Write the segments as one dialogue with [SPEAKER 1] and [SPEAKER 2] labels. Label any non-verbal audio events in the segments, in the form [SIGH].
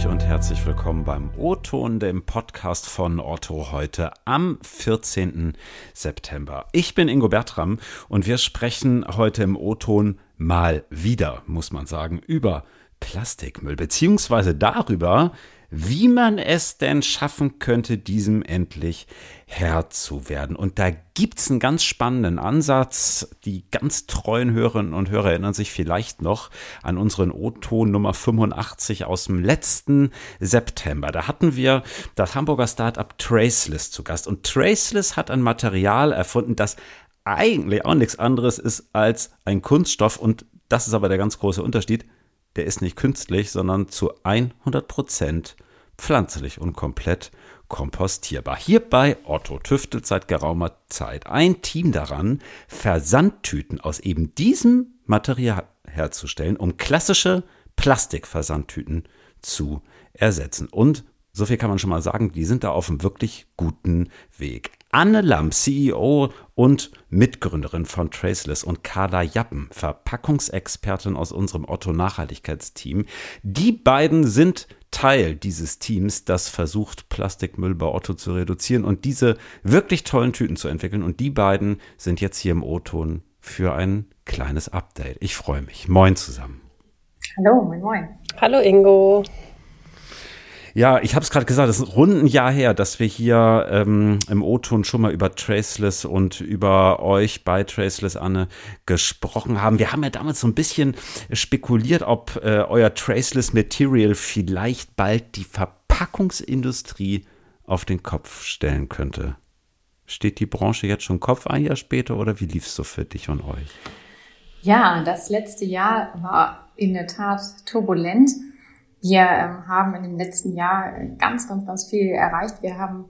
[SPEAKER 1] euch und herzlich willkommen beim O-Ton, dem Podcast von Otto heute am 14. September. Ich bin Ingo Bertram und wir sprechen heute im O-Ton mal wieder, muss man sagen, über Plastikmüll, beziehungsweise darüber, wie man es denn schaffen könnte, diesem endlich Herr zu werden. Und da gibt's einen ganz spannenden Ansatz. Die ganz treuen Hörerinnen und Hörer erinnern sich vielleicht noch an unseren O-Ton Nummer 85 aus dem letzten September. Da hatten wir das Hamburger Startup Traceless zu Gast. Und Traceless hat ein Material erfunden, das eigentlich auch nichts anderes ist als ein Kunststoff. Und das ist aber der ganz große Unterschied der ist nicht künstlich, sondern zu 100 Prozent pflanzlich und komplett kompostierbar. Hierbei Otto tüftelt seit geraumer Zeit ein Team daran, Versandtüten aus eben diesem Material herzustellen, um klassische Plastikversandtüten zu ersetzen. Und so viel kann man schon mal sagen, die sind da auf einem wirklich guten Weg. Anne Lamm, CEO und Mitgründerin von Traceless und Carla Jappen, Verpackungsexpertin aus unserem Otto Nachhaltigkeitsteam. Die beiden sind Teil dieses Teams, das versucht, Plastikmüll bei Otto zu reduzieren und diese wirklich tollen Tüten zu entwickeln. Und die beiden sind jetzt hier im O-Ton für ein kleines Update. Ich freue mich. Moin zusammen.
[SPEAKER 2] Hallo, moin, moin.
[SPEAKER 3] Hallo Ingo.
[SPEAKER 1] Ja, ich habe es gerade gesagt, es ist rund ein Jahr her, dass wir hier ähm, im O-Ton schon mal über Traceless und über euch bei Traceless, Anne, gesprochen haben. Wir haben ja damals so ein bisschen spekuliert, ob äh, euer Traceless Material vielleicht bald die Verpackungsindustrie auf den Kopf stellen könnte. Steht die Branche jetzt schon Kopf ein Jahr später oder wie lief es so für dich und euch?
[SPEAKER 2] Ja, das letzte Jahr war in der Tat turbulent. Wir ähm, haben in dem letzten Jahr ganz, ganz, ganz viel erreicht. Wir haben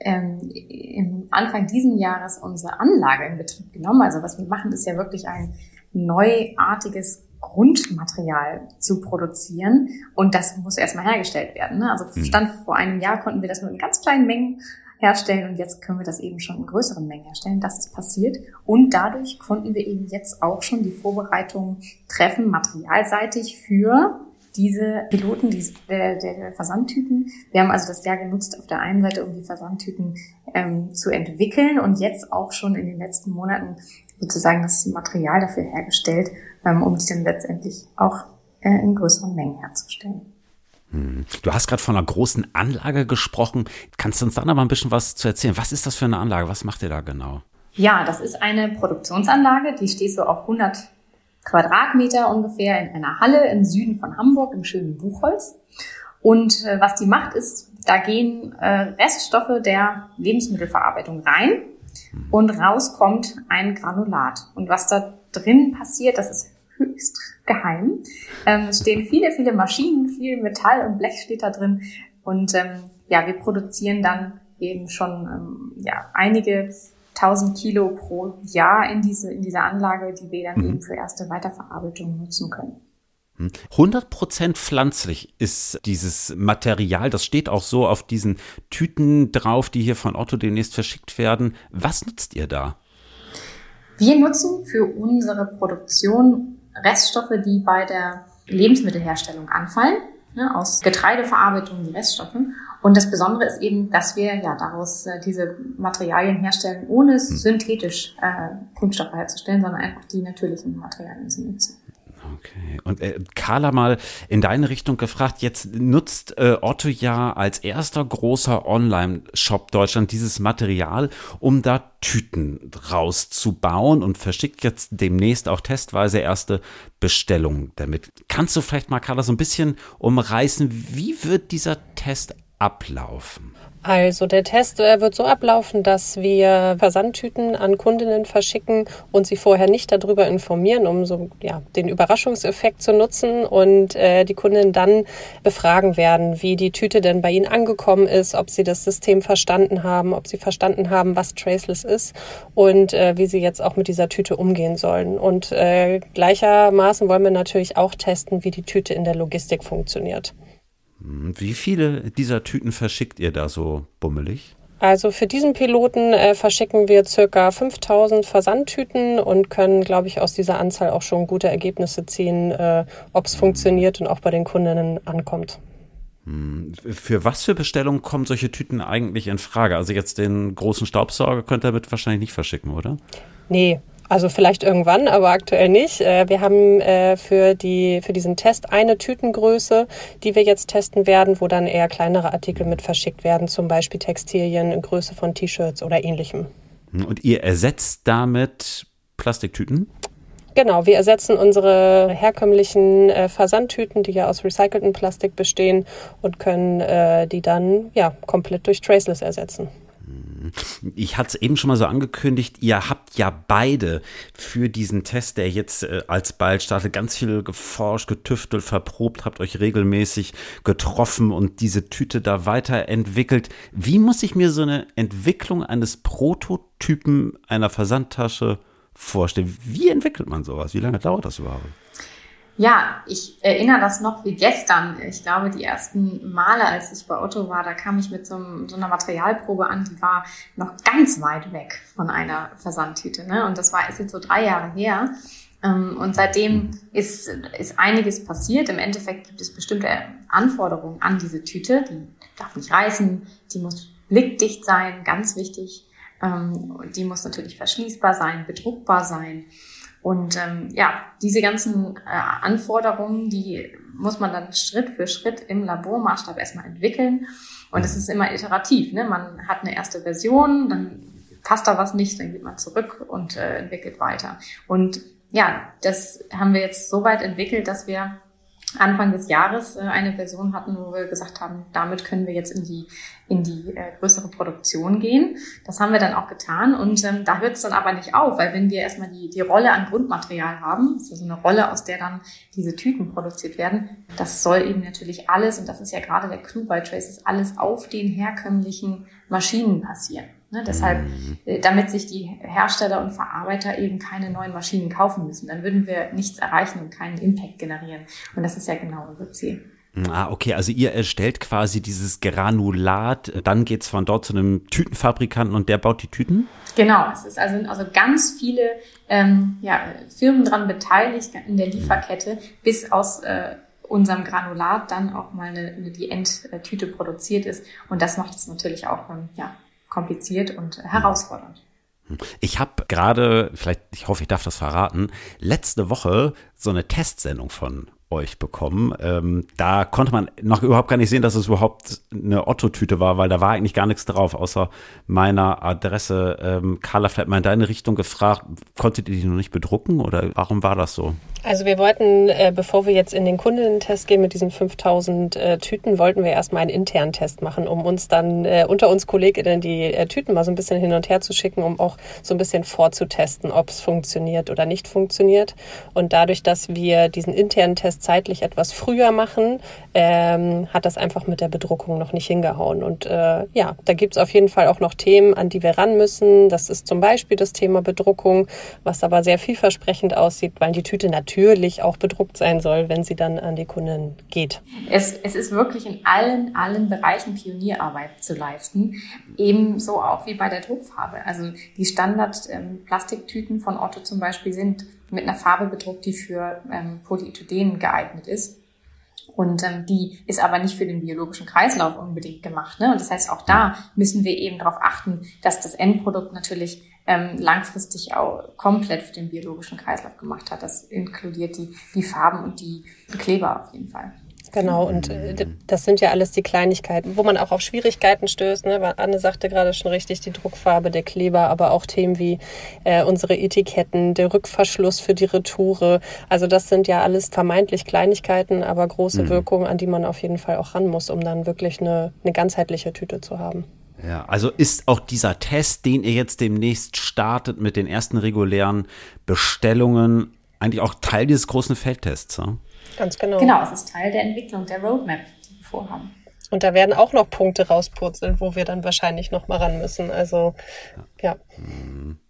[SPEAKER 2] ähm, im Anfang diesen Jahres unsere Anlage in Betrieb genommen. Also was wir machen, ist ja wirklich ein neuartiges Grundmaterial zu produzieren und das muss erstmal hergestellt werden. Ne? Also mhm. stand vor einem Jahr konnten wir das nur in ganz kleinen Mengen herstellen und jetzt können wir das eben schon in größeren Mengen herstellen. Das ist passiert und dadurch konnten wir eben jetzt auch schon die Vorbereitungen treffen, materialseitig für diese Piloten diese, der, der Versandtüten. Wir haben also das Jahr genutzt auf der einen Seite, um die Versandtüten ähm, zu entwickeln und jetzt auch schon in den letzten Monaten sozusagen das Material dafür hergestellt, ähm, um die dann letztendlich auch äh, in größeren Mengen herzustellen.
[SPEAKER 1] Hm. Du hast gerade von einer großen Anlage gesprochen. Kannst du uns da noch mal ein bisschen was zu erzählen? Was ist das für eine Anlage? Was macht ihr da genau?
[SPEAKER 2] Ja, das ist eine Produktionsanlage, die steht so auf 100 Quadratmeter ungefähr in einer Halle im Süden von Hamburg im schönen Buchholz. Und äh, was die macht, ist, da gehen äh, Reststoffe der Lebensmittelverarbeitung rein und raus kommt ein Granulat. Und was da drin passiert, das ist höchst geheim. Ähm, es stehen viele, viele Maschinen, viel Metall und Blech steht da drin. Und ähm, ja, wir produzieren dann eben schon ähm, ja, einige 1000 Kilo pro Jahr in diese, in diese Anlage, die wir dann mhm. eben für erste Weiterverarbeitung nutzen können.
[SPEAKER 1] 100% hm. pflanzlich ist dieses Material. Das steht auch so auf diesen Tüten drauf, die hier von Otto demnächst verschickt werden. Was nutzt ihr da?
[SPEAKER 2] Wir nutzen für unsere Produktion Reststoffe, die bei der Lebensmittelherstellung anfallen, ne, aus Getreideverarbeitung, die Reststoffe. Und das Besondere ist eben, dass wir ja daraus äh, diese Materialien herstellen, ohne hm. synthetisch äh, Kunststoffe herzustellen, sondern einfach die natürlichen Materialien zu nutzen.
[SPEAKER 1] Okay. Und äh, Carla mal in deine Richtung gefragt, jetzt nutzt äh, Otto ja als erster großer Online-Shop Deutschland dieses Material, um da Tüten rauszubauen und verschickt jetzt demnächst auch testweise erste Bestellungen damit. Kannst du vielleicht mal, Carla, so ein bisschen umreißen, wie wird dieser Test ablaufen?
[SPEAKER 3] Also der Test wird so ablaufen, dass wir Versandtüten an Kundinnen verschicken und sie vorher nicht darüber informieren, um so ja, den Überraschungseffekt zu nutzen und äh, die Kundinnen dann befragen werden, wie die Tüte denn bei ihnen angekommen ist, ob sie das System verstanden haben, ob sie verstanden haben, was Traceless ist und äh, wie sie jetzt auch mit dieser Tüte umgehen sollen. Und äh, gleichermaßen wollen wir natürlich auch testen, wie die Tüte in der Logistik funktioniert.
[SPEAKER 1] Wie viele dieser Tüten verschickt ihr da so bummelig?
[SPEAKER 3] Also für diesen Piloten äh, verschicken wir circa 5000 Versandtüten und können, glaube ich, aus dieser Anzahl auch schon gute Ergebnisse ziehen, äh, ob es funktioniert und auch bei den Kundinnen ankommt.
[SPEAKER 1] Hm, für was für Bestellungen kommen solche Tüten eigentlich in Frage? Also jetzt den großen Staubsauger könnt ihr damit wahrscheinlich nicht verschicken, oder?
[SPEAKER 3] Nee, also vielleicht irgendwann, aber aktuell nicht. Äh, wir haben äh, für, die, für diesen Test eine Tütengröße, die wir jetzt testen werden, wo dann eher kleinere Artikel mit verschickt werden, zum Beispiel Textilien in Größe von T-Shirts oder ähnlichem.
[SPEAKER 1] Und ihr ersetzt damit Plastiktüten?
[SPEAKER 3] Genau, wir ersetzen unsere herkömmlichen äh, Versandtüten, die ja aus recyceltem Plastik bestehen und können äh, die dann ja komplett durch Traceless ersetzen.
[SPEAKER 1] Ich hatte es eben schon mal so angekündigt, ihr habt ja beide für diesen Test, der jetzt äh, als bald startet, ganz viel geforscht, getüftelt, verprobt, habt euch regelmäßig getroffen und diese Tüte da weiterentwickelt. Wie muss ich mir so eine Entwicklung eines Prototypen einer Versandtasche vorstellen. Wie entwickelt man sowas? Wie lange dauert das überhaupt?
[SPEAKER 2] Ja, ich erinnere das noch wie gestern. Ich glaube, die ersten Male, als ich bei Otto war, da kam ich mit so, einem, so einer Materialprobe an, die war noch ganz weit weg von einer Versandtüte. Ne? Und das war ist jetzt so drei Jahre her. Ähm, und seitdem ist, ist einiges passiert. Im Endeffekt gibt es bestimmte Anforderungen an diese Tüte. Die darf nicht reißen, die muss blickdicht sein, ganz wichtig. Ähm, die muss natürlich verschließbar sein, bedruckbar sein. Und ähm, ja, diese ganzen äh, Anforderungen, die muss man dann Schritt für Schritt im Labormaßstab erstmal entwickeln. Und es ist immer iterativ. Ne? Man hat eine erste Version, dann passt da was nicht, dann geht man zurück und äh, entwickelt weiter. Und ja, das haben wir jetzt so weit entwickelt, dass wir Anfang des Jahres äh, eine Version hatten, wo wir gesagt haben, damit können wir jetzt in die, in die äh, größere Produktion gehen. Das haben wir dann auch getan und ähm, da hört es dann aber nicht auf, weil wenn wir erstmal die, die Rolle an Grundmaterial haben, also eine Rolle, aus der dann diese Tüten produziert werden, das soll eben natürlich alles, und das ist ja gerade der Clou bei Traces, alles auf den herkömmlichen Maschinen passieren. Ne, deshalb, mhm. äh, damit sich die Hersteller und Verarbeiter eben keine neuen Maschinen kaufen müssen, dann würden wir nichts erreichen und keinen Impact generieren. Und das ist ja genau unser Ziel.
[SPEAKER 1] Ah, okay, also ihr erstellt quasi dieses Granulat, dann geht's von dort zu einem Tütenfabrikanten und der baut die Tüten?
[SPEAKER 2] Genau, es ist also, also ganz viele ähm, ja, Firmen dran beteiligt in der Lieferkette, bis aus äh, unserem Granulat dann auch mal eine, eine, die Endtüte produziert ist. Und das macht es natürlich auch ähm, ja, kompliziert und herausfordernd.
[SPEAKER 1] Ich habe gerade, vielleicht, ich hoffe, ich darf das verraten, letzte Woche so eine Testsendung von euch bekommen. Ähm, da konnte man noch überhaupt gar nicht sehen, dass es überhaupt eine Otto-Tüte war, weil da war eigentlich gar nichts drauf, außer meiner Adresse. Ähm, Carla, vielleicht mal in deine Richtung gefragt, konntet ihr die noch nicht bedrucken oder warum war das so?
[SPEAKER 3] Also wir wollten, äh, bevor wir jetzt in den Kundentest gehen mit diesen 5000 äh, Tüten, wollten wir erstmal einen internen Test machen, um uns dann äh, unter uns Kolleginnen die äh, Tüten mal so ein bisschen hin und her zu schicken, um auch so ein bisschen vorzutesten, ob es funktioniert oder nicht funktioniert. Und dadurch, dass wir diesen internen Test zeitlich etwas früher machen, ähm, hat das einfach mit der Bedruckung noch nicht hingehauen. Und äh, ja, da gibt's auf jeden Fall auch noch Themen, an die wir ran müssen. Das ist zum Beispiel das Thema Bedruckung, was aber sehr vielversprechend aussieht, weil die Tüte natürlich natürlich auch bedruckt sein soll, wenn sie dann an die Kunden geht.
[SPEAKER 2] Es, es ist wirklich in allen, allen Bereichen Pionierarbeit zu leisten. Ebenso auch wie bei der Druckfarbe. Also die Standard-Plastiktüten ähm, von Otto zum Beispiel sind mit einer Farbe bedruckt, die für ähm, Polyethylen geeignet ist. Und ähm, die ist aber nicht für den biologischen Kreislauf unbedingt gemacht. Ne? Und das heißt, auch da müssen wir eben darauf achten, dass das Endprodukt natürlich ähm, langfristig auch komplett für den biologischen Kreislauf gemacht hat. Das inkludiert die, die Farben und die Kleber auf jeden Fall.
[SPEAKER 3] Genau, und äh, das sind ja alles die Kleinigkeiten, wo man auch auf Schwierigkeiten stößt. Ne? Anne sagte gerade schon richtig, die Druckfarbe, der Kleber, aber auch Themen wie äh, unsere Etiketten, der Rückverschluss für die Retoure. Also das sind ja alles vermeintlich Kleinigkeiten, aber große mhm. Wirkungen, an die man auf jeden Fall auch ran muss, um dann wirklich eine, eine ganzheitliche Tüte zu haben.
[SPEAKER 1] Ja, also ist auch dieser Test, den ihr jetzt demnächst startet mit den ersten regulären Bestellungen, eigentlich auch Teil dieses großen Feldtests? Ja?
[SPEAKER 3] Ganz genau.
[SPEAKER 2] Genau, es ist Teil der Entwicklung der Roadmap, die wir vorhaben.
[SPEAKER 3] Und da werden auch noch Punkte rauspurzeln, wo wir dann wahrscheinlich noch mal ran müssen. Also, ja. ja.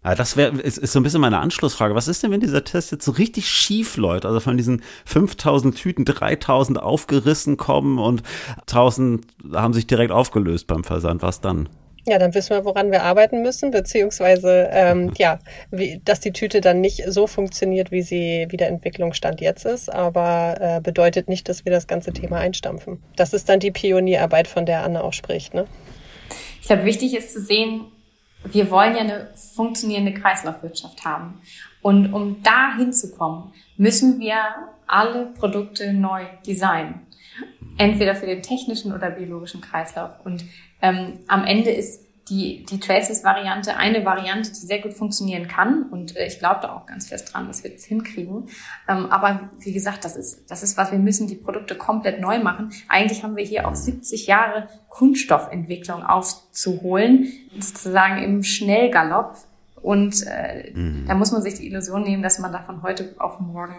[SPEAKER 1] Hm. das wäre ist, ist so ein bisschen meine Anschlussfrage. Was ist denn, wenn dieser Test jetzt so richtig schief läuft? Also von diesen 5000 Tüten 3000 aufgerissen kommen und 1000 haben sich direkt aufgelöst beim Versand. Was dann?
[SPEAKER 3] Ja, dann wissen wir, woran wir arbeiten müssen, beziehungsweise ähm, [LAUGHS] ja, wie, dass die Tüte dann nicht so funktioniert, wie sie wie der Entwicklungsstand jetzt ist, aber äh, bedeutet nicht, dass wir das ganze Thema einstampfen. Das ist dann die Pionierarbeit, von der Anne auch spricht. Ne?
[SPEAKER 2] Ich glaube, wichtig ist zu sehen, wir wollen ja eine funktionierende Kreislaufwirtschaft haben. Und um da hinzukommen, müssen wir alle Produkte neu designen. Entweder für den technischen oder biologischen Kreislauf. Und ähm, am Ende ist die, die Traceless-Variante eine Variante, die sehr gut funktionieren kann. Und äh, ich glaube da auch ganz fest dran, dass wir das hinkriegen. Ähm, aber wie gesagt, das ist, das ist was, wir müssen die Produkte komplett neu machen. Eigentlich haben wir hier auch 70 Jahre Kunststoffentwicklung aufzuholen, sozusagen im Schnellgalopp. Und äh, mhm. da muss man sich die Illusion nehmen, dass man da von heute auf morgen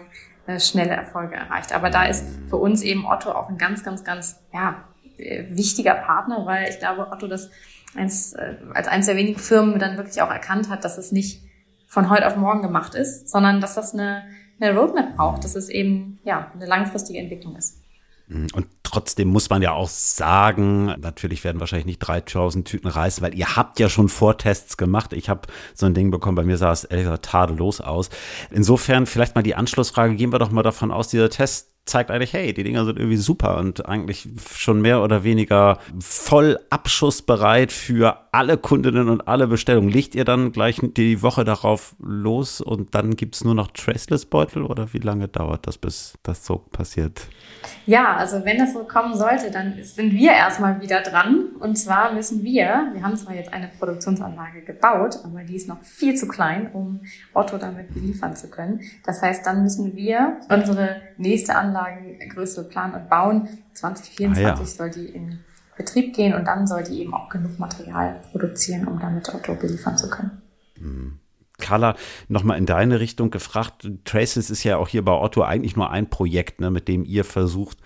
[SPEAKER 2] äh, schnelle Erfolge erreicht. Aber da ist für uns eben Otto auch ein ganz, ganz, ganz ja, äh, wichtiger Partner, weil ich glaube, Otto das eins, äh, als eines der wenigen Firmen dann wirklich auch erkannt hat, dass es nicht von heute auf morgen gemacht ist, sondern dass das eine, eine Roadmap braucht, dass es eben ja eine langfristige Entwicklung ist.
[SPEAKER 1] Mhm. Und trotzdem muss man ja auch sagen, natürlich werden wahrscheinlich nicht 3000 Tüten reißen, weil ihr habt ja schon Vortests gemacht. Ich habe so ein Ding bekommen, bei mir sah es ehrlich gesagt tadellos aus. Insofern vielleicht mal die Anschlussfrage, gehen wir doch mal davon aus, dieser Test zeigt eigentlich, hey, die Dinger sind irgendwie super und eigentlich schon mehr oder weniger voll abschussbereit für alle Kundinnen und alle Bestellungen. Legt ihr dann gleich die Woche darauf los und dann gibt es nur noch Traceless-Beutel oder wie lange dauert das, bis das so passiert?
[SPEAKER 2] Ja, also wenn das so kommen sollte, dann sind wir erstmal wieder dran. Und zwar müssen wir, wir haben zwar jetzt eine Produktionsanlage gebaut, aber die ist noch viel zu klein, um Otto damit beliefern zu können. Das heißt, dann müssen wir unsere nächste Anlagengröße planen und bauen. 2024 ah, ja. soll die in Betrieb gehen und dann soll die eben auch genug Material produzieren, um damit Otto beliefern zu können.
[SPEAKER 1] Mhm. Carla, nochmal in deine Richtung gefragt. Traces ist ja auch hier bei Otto eigentlich nur ein Projekt, ne, mit dem ihr versucht,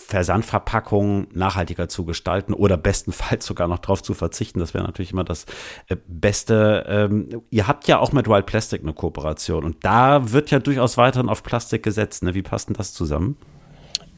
[SPEAKER 1] Versandverpackungen nachhaltiger zu gestalten oder bestenfalls [LAUGHS] sogar noch drauf zu verzichten. Das wäre natürlich immer das äh, Beste. Ähm, ihr habt ja auch mit Wild Plastic eine Kooperation und da wird ja durchaus weiterhin auf Plastik gesetzt. Ne? Wie passt denn das zusammen?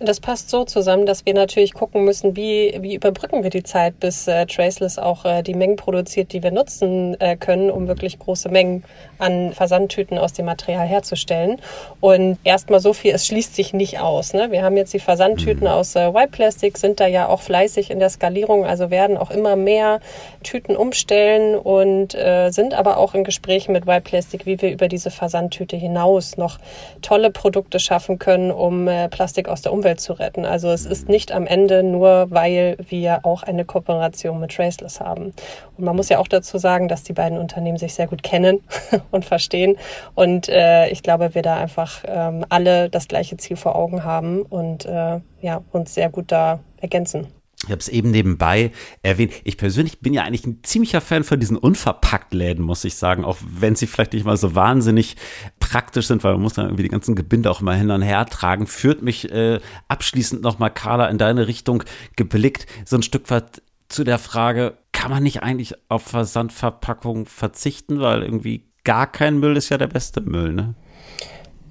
[SPEAKER 3] Das passt so zusammen, dass wir natürlich gucken müssen, wie, wie überbrücken wir die Zeit, bis äh, Traceless auch äh, die Mengen produziert, die wir nutzen äh, können, um wirklich große Mengen an Versandtüten aus dem Material herzustellen. Und erstmal so viel, es schließt sich nicht aus. Ne? Wir haben jetzt die Versandtüten mhm. aus äh, White Plastic, sind da ja auch fleißig in der Skalierung, also werden auch immer mehr Tüten umstellen und äh, sind aber auch in Gesprächen mit White Plastic, wie wir über diese Versandtüte hinaus noch tolle Produkte schaffen können, um äh, Plastik aus der Umwelt Umwelt zu retten. Also es ist nicht am Ende nur, weil wir auch eine Kooperation mit Traceless haben. Und man muss ja auch dazu sagen, dass die beiden Unternehmen sich sehr gut kennen [LAUGHS] und verstehen. Und äh, ich glaube, wir da einfach ähm, alle das gleiche Ziel vor Augen haben und äh, ja, uns sehr gut da ergänzen.
[SPEAKER 1] Ich habe es eben nebenbei erwähnt. Ich persönlich bin ja eigentlich ein ziemlicher Fan von diesen Unverpacktläden, muss ich sagen, auch wenn sie vielleicht nicht mal so wahnsinnig praktisch sind, weil man muss dann irgendwie die ganzen Gebinde auch mal hin und her tragen. Führt mich äh, abschließend nochmal, Carla, in deine Richtung geblickt, so ein Stück weit zu der Frage, kann man nicht eigentlich auf Versandverpackung verzichten, weil irgendwie gar kein Müll ist ja der beste Müll, ne?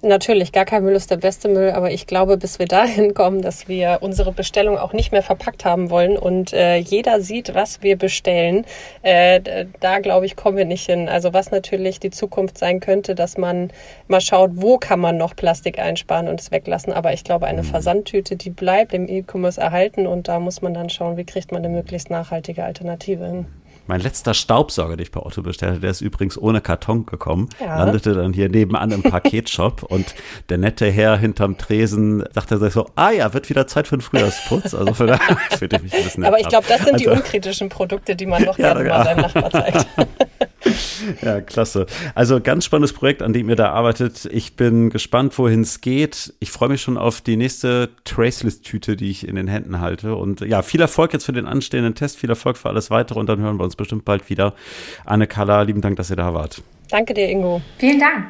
[SPEAKER 3] Natürlich, gar kein Müll ist der beste Müll, aber ich glaube, bis wir dahin kommen, dass wir unsere Bestellung auch nicht mehr verpackt haben wollen und äh, jeder sieht, was wir bestellen, äh, da glaube ich, kommen wir nicht hin. Also was natürlich die Zukunft sein könnte, dass man mal schaut, wo kann man noch Plastik einsparen und es weglassen. Aber ich glaube, eine mhm. Versandtüte, die bleibt im E-Commerce erhalten und da muss man dann schauen, wie kriegt man eine möglichst nachhaltige Alternative hin.
[SPEAKER 1] Mein letzter Staubsauger, den ich bei Otto bestellte, der ist übrigens ohne Karton gekommen, ja. landete dann hier nebenan im Paketshop [LAUGHS] und der nette Herr hinterm Tresen sagte sich so, ah ja, wird wieder Zeit für einen Frühjahrsputz. Also für
[SPEAKER 3] fühlte [LAUGHS] ich mich ein bisschen Aber ich glaube, das sind also, die unkritischen Produkte, die man noch [LAUGHS] ja, gerne ja. mal seinem Nachbar zeigt. [LAUGHS]
[SPEAKER 1] Ja, klasse. Also ganz spannendes Projekt, an dem ihr da arbeitet. Ich bin gespannt, wohin es geht. Ich freue mich schon auf die nächste Traceless-Tüte, die ich in den Händen halte. Und ja, viel Erfolg jetzt für den anstehenden Test, viel Erfolg für alles weitere und dann hören wir uns bestimmt bald wieder. Anne Kalla, lieben Dank, dass ihr da wart.
[SPEAKER 3] Danke dir, Ingo.
[SPEAKER 2] Vielen Dank.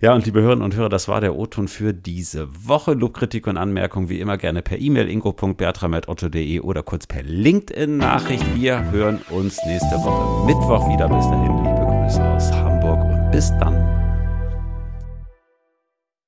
[SPEAKER 1] Ja, und liebe Hörerinnen und Hörer, das war der O-Ton für diese Woche. Lobkritik und Anmerkungen wie immer gerne per E-Mail ingo.bertram.otto.de oder kurz per LinkedIn-Nachricht. Wir hören uns nächste Woche Mittwoch wieder. Bis dahin, liebe Grüße aus Hamburg und bis dann.